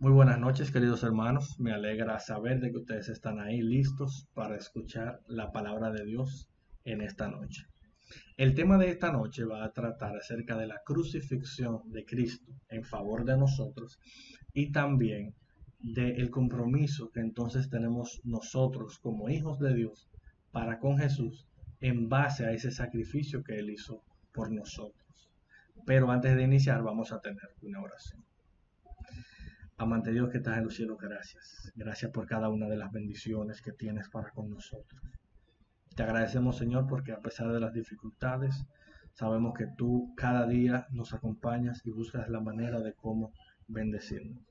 Muy buenas noches, queridos hermanos. Me alegra saber de que ustedes están ahí listos para escuchar la palabra de Dios en esta noche. El tema de esta noche va a tratar acerca de la crucifixión de Cristo en favor de nosotros y también del compromiso que entonces tenemos nosotros como hijos de Dios para con Jesús en base a ese sacrificio que Él hizo por nosotros. Pero antes de iniciar vamos a tener una oración. Amante Dios que estás en los cielos, gracias. Gracias por cada una de las bendiciones que tienes para con nosotros. Te agradecemos, Señor, porque a pesar de las dificultades, sabemos que tú cada día nos acompañas y buscas la manera de cómo bendecirnos.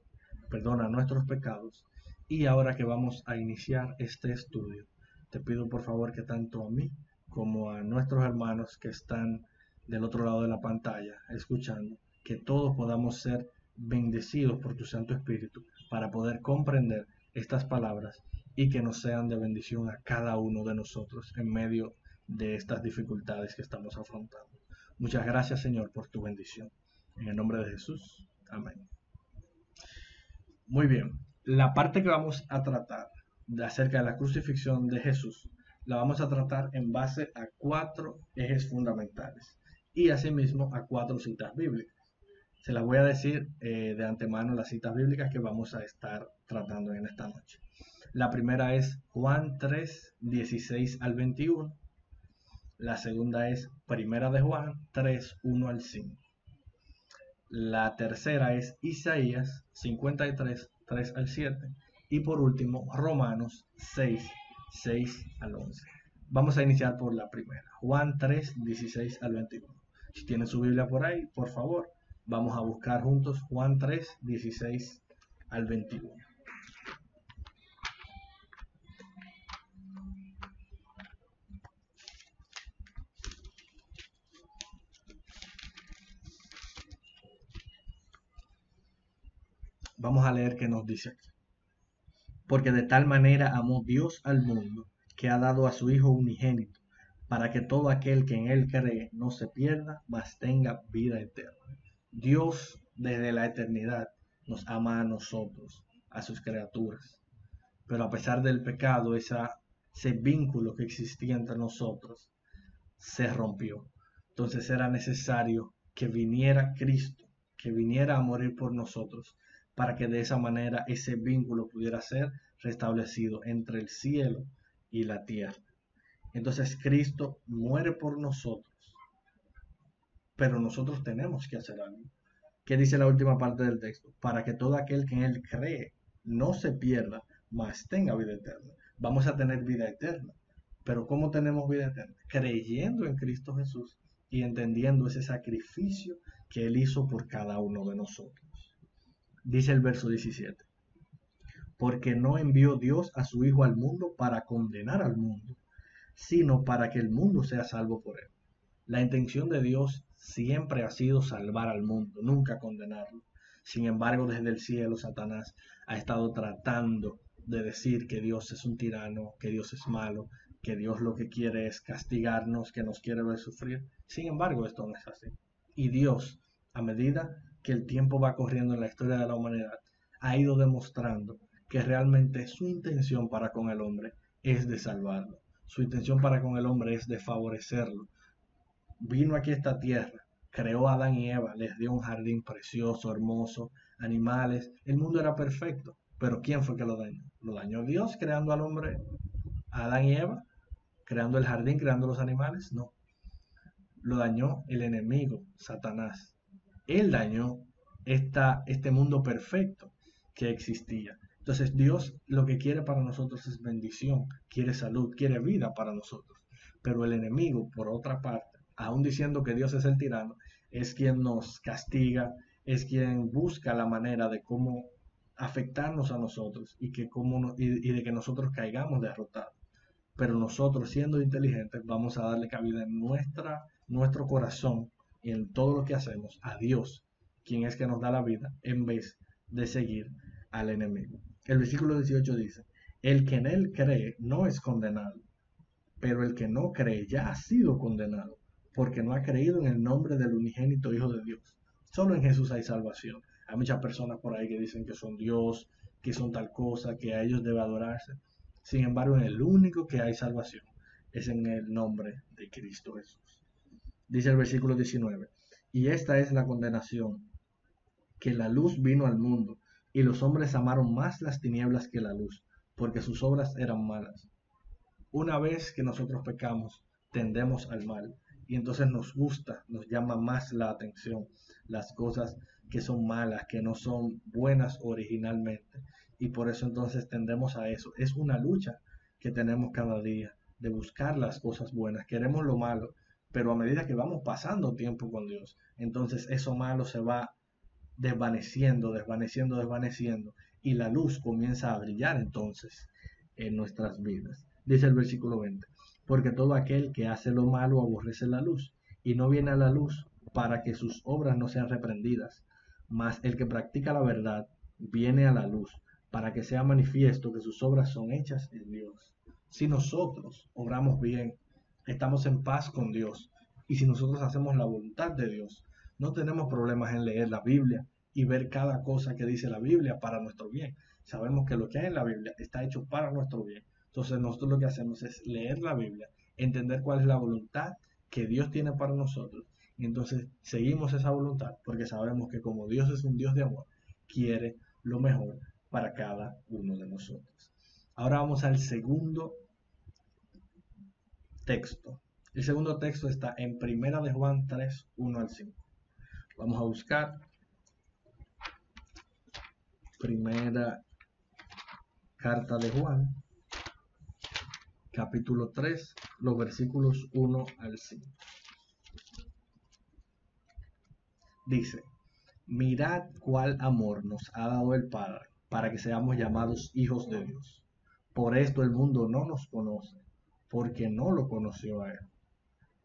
Perdona nuestros pecados. Y ahora que vamos a iniciar este estudio, te pido por favor que tanto a mí como a nuestros hermanos que están del otro lado de la pantalla escuchando, que todos podamos ser bendecidos por tu Santo Espíritu para poder comprender estas palabras y que nos sean de bendición a cada uno de nosotros en medio de estas dificultades que estamos afrontando. Muchas gracias Señor por tu bendición. En el nombre de Jesús. Amén. Muy bien, la parte que vamos a tratar acerca de la crucifixión de Jesús la vamos a tratar en base a cuatro ejes fundamentales y asimismo a cuatro citas bíblicas. Se las voy a decir eh, de antemano las citas bíblicas que vamos a estar tratando en esta noche. La primera es Juan 3, 16 al 21. La segunda es Primera de Juan 3, 1 al 5. La tercera es Isaías 53, 3 al 7. Y por último, Romanos 6, 6 al 11. Vamos a iniciar por la primera. Juan 3, 16 al 21. Si tienen su Biblia por ahí, por favor, Vamos a buscar juntos Juan 3, 16 al 21. Vamos a leer qué nos dice aquí. Porque de tal manera amó Dios al mundo que ha dado a su Hijo unigénito, para que todo aquel que en Él cree no se pierda, mas tenga vida eterna. Dios desde la eternidad nos ama a nosotros, a sus criaturas. Pero a pesar del pecado, ese vínculo que existía entre nosotros se rompió. Entonces era necesario que viniera Cristo, que viniera a morir por nosotros, para que de esa manera ese vínculo pudiera ser restablecido entre el cielo y la tierra. Entonces Cristo muere por nosotros pero nosotros tenemos que hacer algo. ¿Qué dice la última parte del texto? Para que todo aquel que en él cree no se pierda, mas tenga vida eterna. Vamos a tener vida eterna. Pero ¿cómo tenemos vida eterna? Creyendo en Cristo Jesús y entendiendo ese sacrificio que Él hizo por cada uno de nosotros. Dice el verso 17. Porque no envió Dios a su Hijo al mundo para condenar al mundo, sino para que el mundo sea salvo por Él. La intención de Dios siempre ha sido salvar al mundo, nunca condenarlo. Sin embargo, desde el cielo, Satanás ha estado tratando de decir que Dios es un tirano, que Dios es malo, que Dios lo que quiere es castigarnos, que nos quiere ver sufrir. Sin embargo, esto no es así. Y Dios, a medida que el tiempo va corriendo en la historia de la humanidad, ha ido demostrando que realmente su intención para con el hombre es de salvarlo. Su intención para con el hombre es de favorecerlo, vino aquí a esta tierra, creó a Adán y Eva, les dio un jardín precioso, hermoso, animales, el mundo era perfecto, pero ¿quién fue que lo dañó? ¿Lo dañó Dios creando al hombre, a Adán y Eva, creando el jardín, creando los animales? No. Lo dañó el enemigo, Satanás. Él dañó esta, este mundo perfecto que existía. Entonces Dios lo que quiere para nosotros es bendición, quiere salud, quiere vida para nosotros. Pero el enemigo, por otra parte, aún diciendo que Dios es el tirano, es quien nos castiga, es quien busca la manera de cómo afectarnos a nosotros y, que y, de que nosotros caigamos derrotados. Pero nosotros, siendo inteligentes, vamos a darle cabida en nuestra, nuestro corazón y en todo lo que hacemos a Dios, quien es que nos da la vida, en vez de seguir al enemigo. El versículo 18 dice, el que en él cree no es condenado, pero el que no cree ya ha sido condenado porque no ha creído en el nombre del unigénito Hijo de Dios. Solo en Jesús hay salvación. Hay muchas personas por ahí que dicen que son Dios, que son tal cosa, que a ellos debe adorarse. Sin embargo, en el único que hay salvación es en el nombre de Cristo Jesús. Dice el versículo 19, y esta es la condenación, que la luz vino al mundo, y los hombres amaron más las tinieblas que la luz, porque sus obras eran malas. Una vez que nosotros pecamos, tendemos al mal, y entonces nos gusta, nos llama más la atención las cosas que son malas, que no son buenas originalmente, y por eso entonces tendemos a eso. Es una lucha que tenemos cada día de buscar las cosas buenas. Queremos lo malo, pero a medida que vamos pasando tiempo con Dios, entonces eso malo se va desvaneciendo, desvaneciendo, desvaneciendo, y la luz comienza a brillar entonces en nuestras vidas. Dice el versículo 20, porque todo aquel que hace lo malo aborrece la luz, y no viene a la luz para que sus obras no sean reprendidas, mas el que practica la verdad viene a la luz, para que sea manifiesto que sus obras son hechas en Dios. Si nosotros obramos bien, estamos en paz con Dios, y si nosotros hacemos la voluntad de Dios, no tenemos problemas en leer la Biblia y ver cada cosa que dice la Biblia para nuestro bien. Sabemos que lo que hay en la Biblia está hecho para nuestro bien. Entonces nosotros lo que hacemos es leer la Biblia, entender cuál es la voluntad que Dios tiene para nosotros. Y entonces seguimos esa voluntad porque sabemos que como Dios es un Dios de amor, quiere lo mejor para cada uno de nosotros. Ahora vamos al segundo texto. El segundo texto está en Primera de Juan 3, 1 al 5. Vamos a buscar primera carta de Juan, capítulo 3, los versículos 1 al 5. Dice, mirad cuál amor nos ha dado el Padre para que seamos llamados hijos de Dios. Por esto el mundo no nos conoce, porque no lo conoció a Él.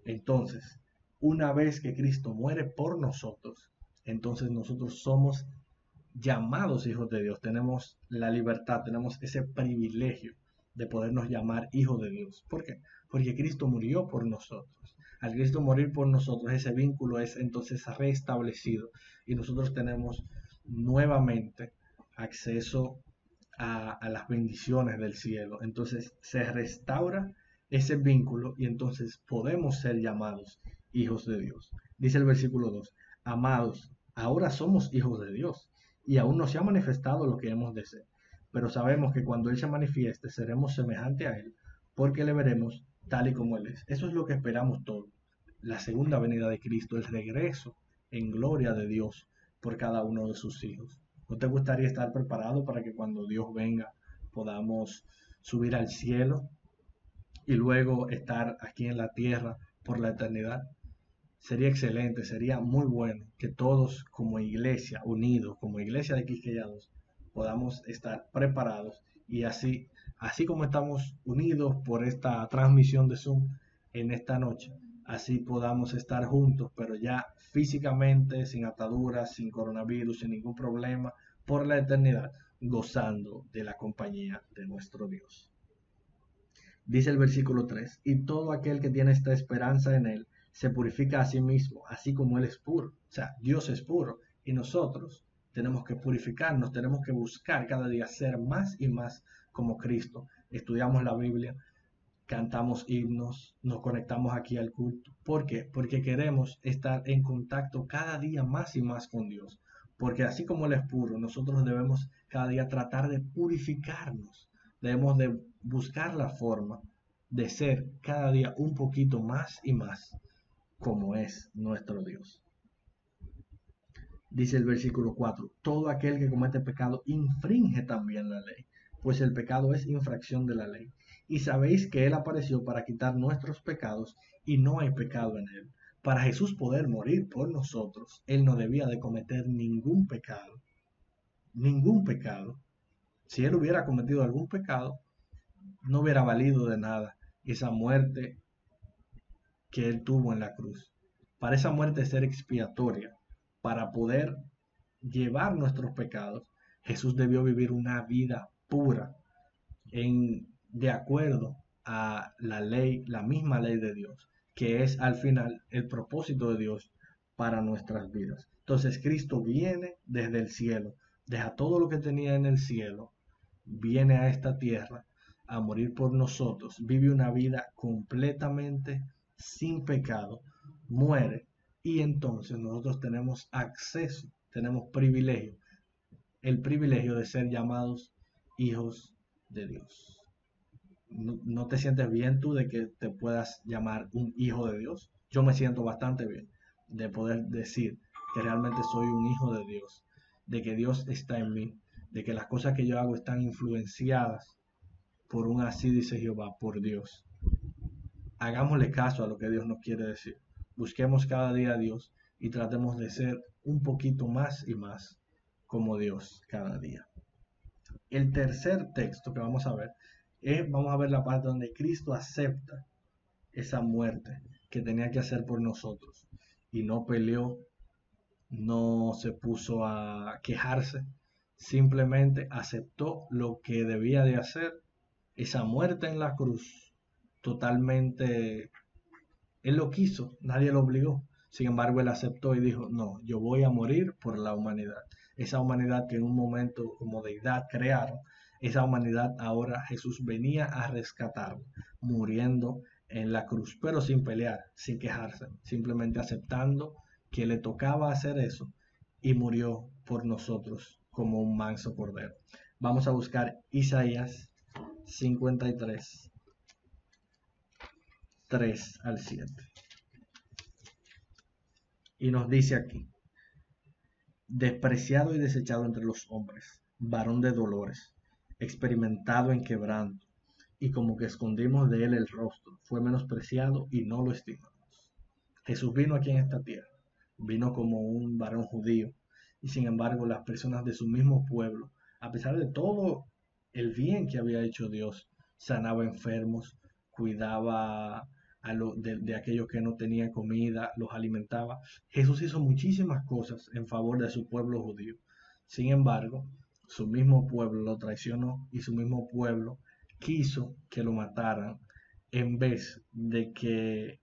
Entonces, una vez que Cristo muere por nosotros, entonces nosotros somos llamados hijos de Dios, tenemos la libertad, tenemos ese privilegio de podernos llamar hijos de Dios. ¿Por qué? Porque Cristo murió por nosotros. Al Cristo morir por nosotros, ese vínculo es entonces restablecido y nosotros tenemos nuevamente acceso a, las bendiciones del cielo. Entonces se restaura ese vínculo y entonces podemos ser llamados hijos de Dios. Dice el versículo 2, amados, ahora somos hijos de Dios y aún no se ha manifestado lo que hemos de ser, pero sabemos que cuando Él se manifieste seremos semejantes a Él, porque le veremos tal y como Él es. Eso es lo que esperamos todos. La segunda venida de Cristo, el regreso en gloria de Dios por cada uno de sus hijos. ¿No te gustaría estar preparado para que cuando Dios venga podamos subir al cielo y luego estar aquí en la tierra por la eternidad? sería excelente, sería muy bueno que todos como iglesia, unidos, como iglesia de Quisqueyados, podamos estar preparados y así, así como estamos unidos por esta transmisión de Zoom en esta noche, así podamos estar juntos, pero ya físicamente, sin ataduras, sin coronavirus, sin ningún problema, por la eternidad, gozando de la compañía de nuestro Dios. Dice el versículo 3, y todo aquel que tiene esta esperanza en él, se purifica a sí mismo, así como Él es puro. O sea, Dios es puro y nosotros tenemos que purificarnos, tenemos que buscar cada día ser más y más como Cristo. Estudiamos la Biblia, cantamos himnos, nos conectamos aquí al culto. ¿Por qué? Porque queremos estar en contacto cada día más y más con Dios. Porque así como Él es puro, nosotros debemos cada día tratar de purificarnos. Debemos de buscar la forma de ser cada día un poquito más y más como es nuestro Dios. Dice el versículo 4, todo aquel que comete pecado infringe también la ley, pues el pecado es infracción de la ley. Y sabéis que Él apareció para quitar nuestros pecados y no hay pecado en Él. Para Jesús poder morir por nosotros, Él no debía de cometer ningún pecado. Ningún pecado. Si Él hubiera cometido algún pecado, no hubiera valido de nada esa muerte que Él tuvo en la cruz. Para esa muerte ser expiatoria, para poder llevar nuestros pecados, Jesús debió vivir una vida pura, en, de acuerdo a la ley, la misma ley de Dios, que es al final el propósito de Dios para nuestras vidas. Entonces Cristo viene desde el cielo, deja todo lo que tenía en el cielo, viene a esta tierra a morir por nosotros, vive una vida completamente sin pecado, muere y entonces nosotros tenemos acceso, tenemos privilegio, el privilegio de ser llamados hijos de Dios. No, te sientes bien tú de que te puedas llamar un hijo de Dios? Yo me siento bastante bien de poder decir que realmente soy un hijo de Dios, de que Dios está en mí, de que las cosas que yo hago están influenciadas por un así dice Jehová, por Dios. Hagámosle caso a lo que Dios nos quiere decir. Busquemos cada día a Dios y tratemos de ser un poquito más y más como Dios cada día. El tercer texto que vamos a ver es, vamos a ver la parte donde Cristo acepta esa muerte que tenía que hacer por nosotros y no peleó, no se puso a quejarse, simplemente aceptó lo que debía de hacer, esa muerte en la cruz, totalmente, él lo quiso, nadie lo obligó. Sin embargo, él aceptó y dijo, no, yo voy a morir por la humanidad. Esa humanidad que en un momento como deidad crearon, esa humanidad ahora Jesús venía a rescatar, muriendo en la cruz, pero sin pelear, sin quejarse, simplemente aceptando que le tocaba hacer eso y murió por nosotros como un manso cordero. Vamos a buscar Isaías 53, 3 al 7. Y nos dice aquí, despreciado y desechado entre los hombres, varón de dolores, experimentado en quebranto, y como que escondimos de él el rostro, fue menospreciado y no lo estimamos. Jesús vino aquí en esta tierra, vino como un varón judío, y sin embargo las personas de su mismo pueblo, a pesar de todo el bien que había hecho Dios, sanaba enfermos, cuidaba de, aquellos que no tenían comida, los alimentaba. Jesús hizo muchísimas cosas en favor de su pueblo judío. Sin embargo, su mismo pueblo lo traicionó y su mismo pueblo quiso que lo mataran en vez de que,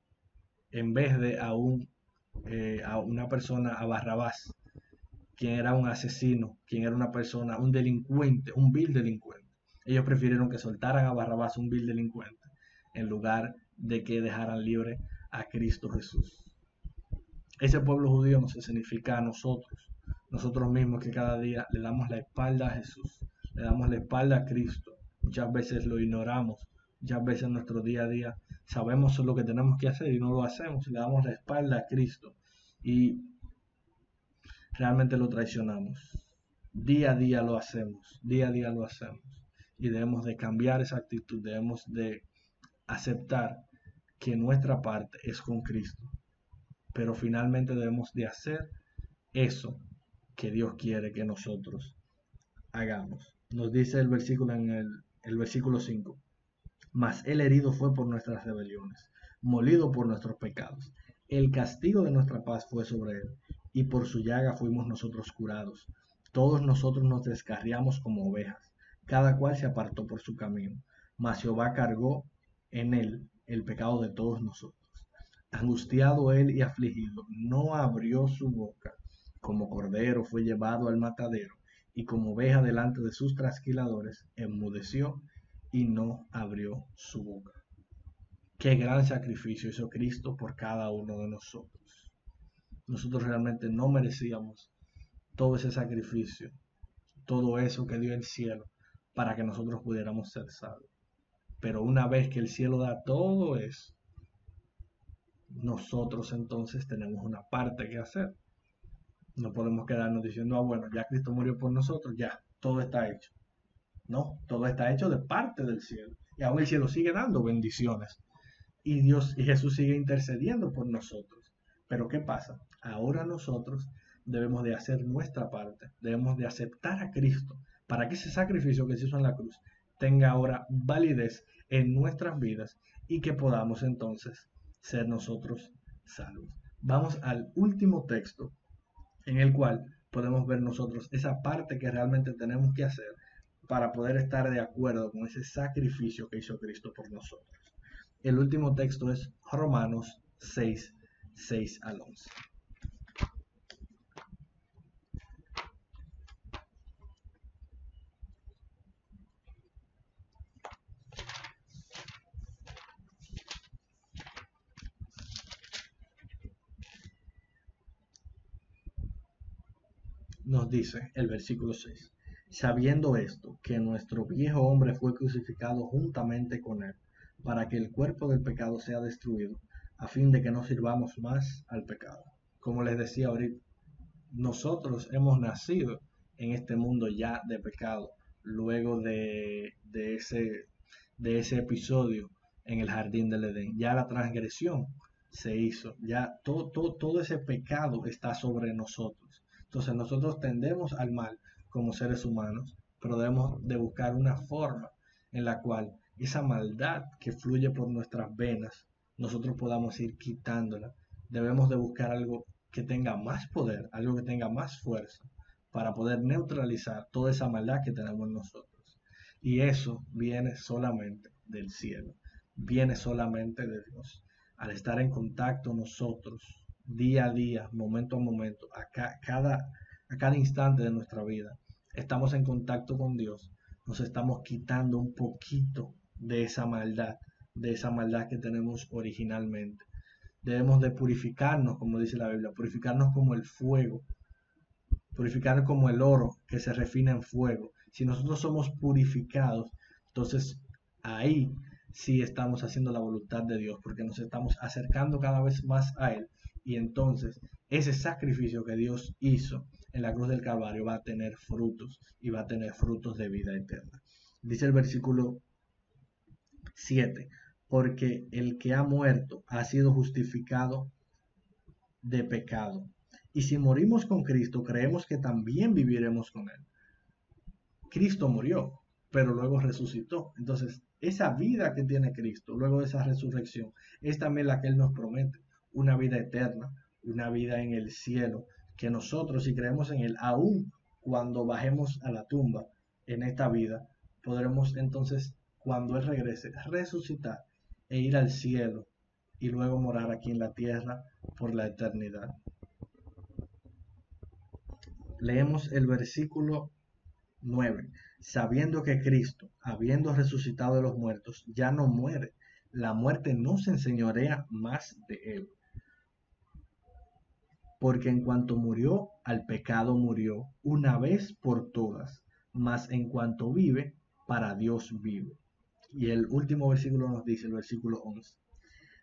en vez de a, un, eh, a una persona, a Barrabás, quien era un asesino, quien era una persona, un delincuente, un vil delincuente. Ellos prefirieron que soltaran a Barrabás, un vil delincuente, en lugar de que dejaran libre a Cristo Jesús. Ese pueblo judío no se significa a nosotros, nosotros mismos que cada día le damos la espalda a Jesús, le damos la espalda a Cristo, Muchas veces lo ignoramos, muchas veces en nuestro día a día sabemos lo que tenemos que hacer y no lo hacemos, le damos la espalda a Cristo y realmente lo traicionamos. Día a día lo hacemos, día a día lo hacemos y debemos de cambiar esa actitud, debemos de aceptar que nuestra parte es con Cristo, pero finalmente debemos de hacer eso que Dios quiere que nosotros hagamos. Nos dice el versículo en el el versículo 5. Mas el herido fue por nuestras rebeliones, molido por nuestros pecados. El castigo de nuestra paz fue sobre él, y por su llaga fuimos nosotros curados. Todos nosotros nos descarriamos como ovejas, cada cual se apartó por su camino, mas Jehová cargó en él el pecado de todos nosotros. Angustiado él y afligido, no abrió su boca, como cordero fue llevado al matadero, y como oveja delante de sus trasquiladores, enmudeció y no abrió su boca. Qué gran sacrificio hizo Cristo por cada uno de nosotros. Nosotros realmente no merecíamos todo ese sacrificio, todo eso que dio el cielo para que nosotros pudiéramos ser salvos. Pero una vez que el cielo da todo eso, nosotros entonces tenemos una parte que hacer. No podemos quedarnos diciendo, ah, bueno, ya Cristo murió por nosotros, ya, todo está hecho. No, todo está hecho de parte del cielo. Y aún el cielo sigue dando bendiciones. Y Dios y Jesús sigue intercediendo por nosotros. Pero ¿qué pasa? Ahora nosotros debemos de hacer nuestra parte. Debemos de aceptar a Cristo para que ese sacrificio que se hizo en la cruz tenga ahora validez en nuestras vidas y que podamos entonces ser nosotros salvos. Vamos al último texto en el cual podemos ver nosotros esa parte que realmente tenemos que hacer para poder estar de acuerdo con ese sacrificio que hizo Cristo por nosotros. El último texto es Romanos 6, 6 al 11. Nos dice el versículo 6, sabiendo esto, que nuestro viejo hombre fue crucificado juntamente con él, para que el cuerpo del pecado sea destruido, a fin de que no sirvamos más al pecado. Como les decía ahorita, nosotros hemos nacido en este mundo ya de pecado, luego de, ese, de ese episodio en el jardín del Edén. Ya la transgresión se hizo, ya todo, todo, todo ese pecado está sobre nosotros. Entonces nosotros tendemos al mal como seres humanos, pero debemos de buscar una forma en la cual esa maldad que fluye por nuestras venas, nosotros podamos ir quitándola. Debemos de buscar algo que tenga más poder, algo que tenga más fuerza, para poder neutralizar toda esa maldad que tenemos nosotros. Y eso viene solamente del cielo, viene solamente de Dios. Al estar en contacto nosotros, día a día, momento a momento, a cada, a cada instante de nuestra vida, estamos en contacto con Dios, nos estamos quitando un poquito de esa maldad, de esa maldad que tenemos originalmente. Debemos de purificarnos, como dice la Biblia, purificarnos como el fuego, purificar como el oro que se refina en fuego. Si nosotros somos purificados, entonces ahí sí estamos haciendo la voluntad de Dios, porque nos estamos acercando cada vez más a Él. Y entonces ese sacrificio que Dios hizo en la cruz del Calvario va a tener frutos y va a tener frutos de vida eterna. Dice el versículo 7, porque el que ha muerto ha sido justificado de pecado. Y si morimos con Cristo, creemos que también viviremos con Él. Cristo murió, pero luego resucitó. Entonces, esa vida que tiene Cristo, luego de esa resurrección, es también la que Él nos promete, una vida eterna, una vida en el cielo, que nosotros, si creemos en Él, aún cuando bajemos a la tumba en esta vida, podremos entonces, cuando Él regrese, resucitar e ir al cielo y luego morar aquí en la tierra por la eternidad. Leemos el versículo 9. Sabiendo que Cristo, habiendo resucitado de los muertos, ya no muere, la muerte no se enseñorea más de él. Porque en cuanto murió, al pecado murió una vez por todas, mas en cuanto vive, para Dios vive. Y el último versículo nos dice, el versículo 11,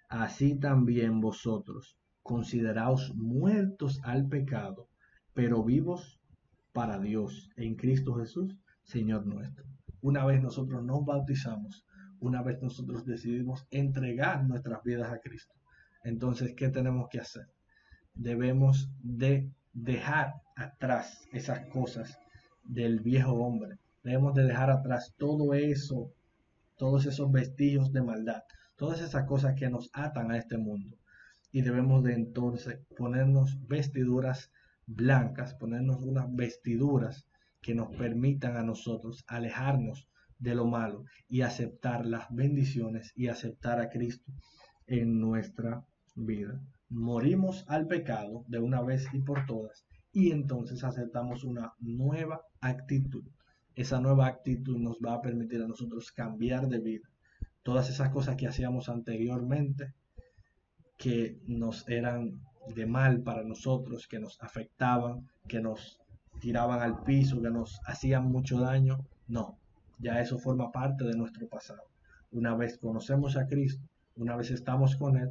así también vosotros, consideraos muertos al pecado, pero vivos para Dios en Cristo Jesús, Señor nuestro. Una vez nosotros nos bautizamos, una vez nosotros decidimos entregar nuestras vidas a Cristo, entonces, ¿qué tenemos que hacer? Debemos de dejar atrás esas cosas del viejo hombre. Debemos de dejar atrás todo eso todos esos vestigios de maldad, todas esas cosas que nos atan a este mundo. Y debemos de entonces ponernos vestiduras blancas, ponernos unas vestiduras que nos permitan a nosotros alejarnos de lo malo y aceptar las bendiciones y aceptar a Cristo en nuestra vida. Morimos al pecado de una vez y por todas y entonces aceptamos una nueva actitud esa nueva actitud nos va a permitir a nosotros cambiar de vida. Todas esas cosas que hacíamos anteriormente, que nos eran de mal para nosotros, que nos afectaban, que nos tiraban al piso, que nos hacían mucho daño, no, ya eso forma parte de nuestro pasado. Una vez conocemos a Cristo, una vez estamos con Él,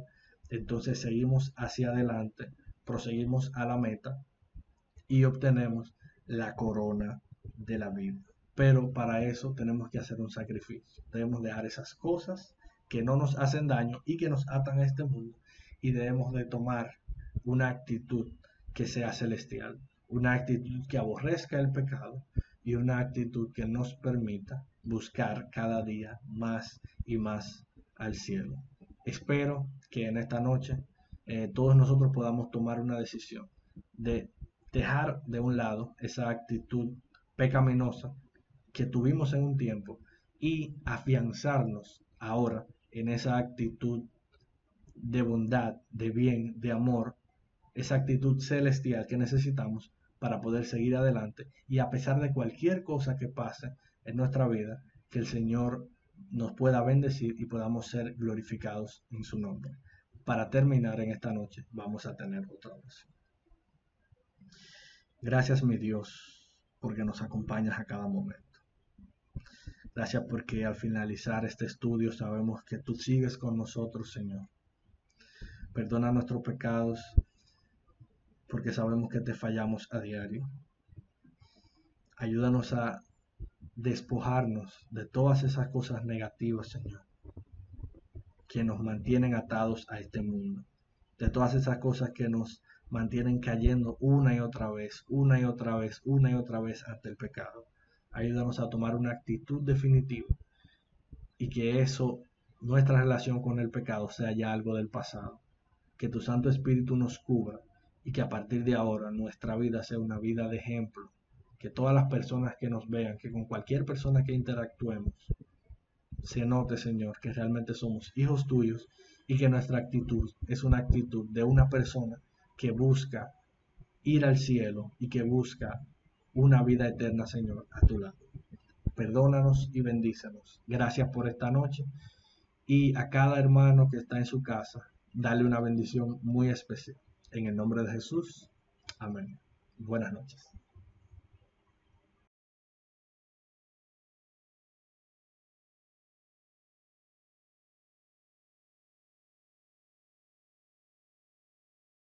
entonces seguimos hacia adelante, proseguimos a la meta y obtenemos la corona de la vida. Pero para eso tenemos que hacer un sacrificio. Debemos dejar esas cosas que no nos hacen daño y que nos atan a este mundo. Y debemos de tomar una actitud que sea celestial. Una actitud que aborrezca el pecado y una actitud que nos permita buscar cada día más y más al cielo. Espero que en esta noche eh, todos nosotros podamos tomar una decisión de dejar de un lado esa actitud pecaminosa que tuvimos en un tiempo y afianzarnos ahora en esa actitud de bondad, de bien, de amor, esa actitud celestial que necesitamos para poder seguir adelante. Y a pesar de cualquier cosa que pase en nuestra vida, que el Señor nos pueda bendecir y podamos ser glorificados en su nombre. Para terminar en esta noche, vamos a tener otra oración. Gracias, mi Dios, porque nos acompañas a cada momento. Gracias porque al finalizar este estudio sabemos que tú sigues con nosotros, Señor. Perdona nuestros pecados porque sabemos que te fallamos a diario. Ayúdanos a despojarnos de todas esas cosas negativas, Señor, que nos mantienen atados a este mundo. De todas esas cosas que nos mantienen cayendo una y otra vez, una y otra vez, una y otra vez ante el pecado. Ayúdanos a tomar una actitud definitiva y que eso, nuestra relación con el pecado, sea ya algo del pasado. Que tu Santo Espíritu nos cubra y que a partir de ahora nuestra vida sea una vida de ejemplo. Que todas las personas que nos vean, que con cualquier persona que interactuemos, se note, Señor, que realmente somos hijos tuyos y que nuestra actitud es una actitud de una persona que busca ir al cielo y que busca una vida eterna, Señor, a tu lado. Perdónanos y bendícenos. Gracias por esta noche. Y a cada hermano que está en su casa, dale una bendición muy especial. En el nombre de Jesús. Amén. Buenas noches.